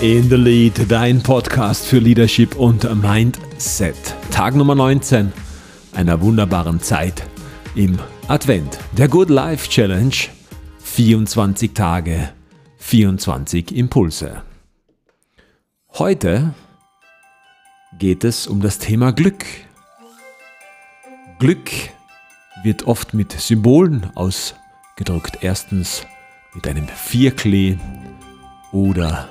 In the Lead, dein Podcast für Leadership und Mindset. Tag Nummer 19 einer wunderbaren Zeit im Advent. Der Good Life Challenge. 24 Tage, 24 Impulse. Heute geht es um das Thema Glück. Glück wird oft mit Symbolen ausgedrückt. Erstens mit einem Vierklee oder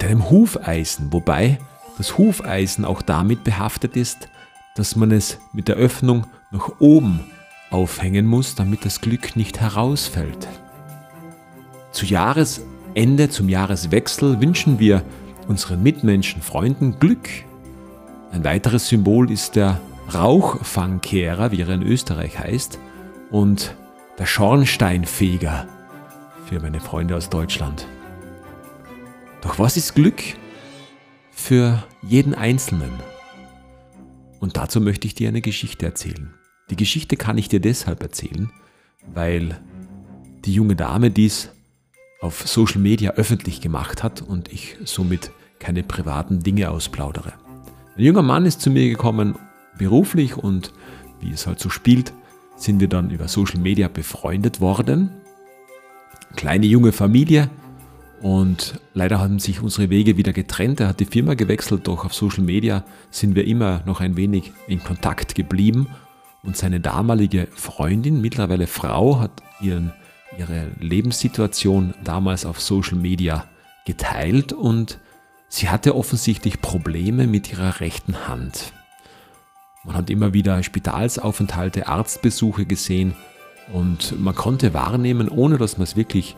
mit einem Hufeisen, wobei das Hufeisen auch damit behaftet ist, dass man es mit der Öffnung nach oben aufhängen muss, damit das Glück nicht herausfällt. Zu Jahresende, zum Jahreswechsel wünschen wir unseren Mitmenschen, Freunden Glück. Ein weiteres Symbol ist der Rauchfangkehrer, wie er in Österreich heißt, und der Schornsteinfeger für meine Freunde aus Deutschland. Doch was ist Glück für jeden Einzelnen? Und dazu möchte ich dir eine Geschichte erzählen. Die Geschichte kann ich dir deshalb erzählen, weil die junge Dame dies auf Social Media öffentlich gemacht hat und ich somit keine privaten Dinge ausplaudere. Ein junger Mann ist zu mir gekommen, beruflich und wie es halt so spielt, sind wir dann über Social Media befreundet worden. Kleine junge Familie, und leider haben sich unsere Wege wieder getrennt. Er hat die Firma gewechselt, doch auf Social Media sind wir immer noch ein wenig in Kontakt geblieben. Und seine damalige Freundin, mittlerweile Frau, hat ihren, ihre Lebenssituation damals auf Social Media geteilt und sie hatte offensichtlich Probleme mit ihrer rechten Hand. Man hat immer wieder Spitalsaufenthalte, Arztbesuche gesehen und man konnte wahrnehmen, ohne dass man es wirklich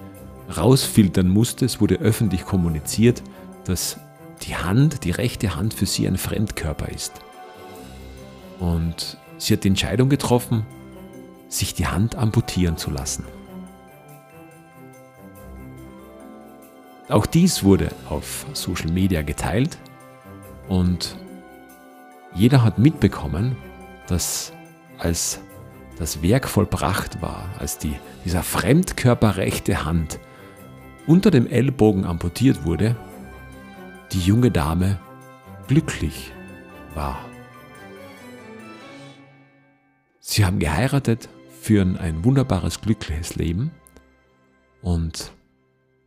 rausfiltern musste. Es wurde öffentlich kommuniziert, dass die Hand, die rechte Hand für sie ein Fremdkörper ist. Und sie hat die Entscheidung getroffen, sich die Hand amputieren zu lassen. Auch dies wurde auf Social Media geteilt und jeder hat mitbekommen, dass als das Werk vollbracht war, als die, dieser fremdkörperrechte Hand unter dem Ellbogen amputiert wurde, die junge Dame glücklich war. Sie haben geheiratet, führen ein wunderbares, glückliches Leben und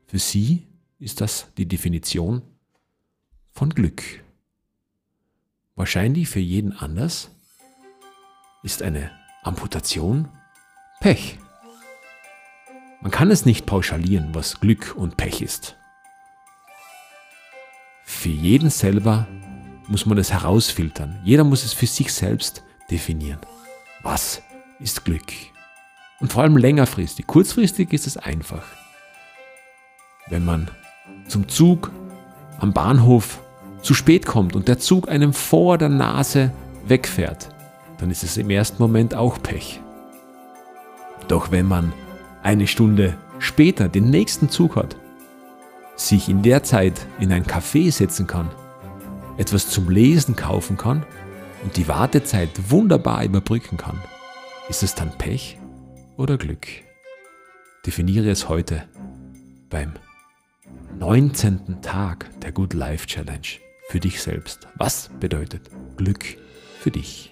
für sie ist das die Definition von Glück. Wahrscheinlich für jeden anders ist eine Amputation Pech. Man kann es nicht pauschalieren, was Glück und Pech ist. Für jeden selber muss man es herausfiltern. Jeder muss es für sich selbst definieren. Was ist Glück? Und vor allem längerfristig. Kurzfristig ist es einfach. Wenn man zum Zug am Bahnhof zu spät kommt und der Zug einem vor der Nase wegfährt, dann ist es im ersten Moment auch Pech. Doch wenn man eine Stunde später den nächsten Zug hat, sich in der Zeit in ein Café setzen kann, etwas zum Lesen kaufen kann und die Wartezeit wunderbar überbrücken kann, ist es dann Pech oder Glück? Definiere es heute beim 19. Tag der Good Life Challenge für dich selbst. Was bedeutet Glück für dich?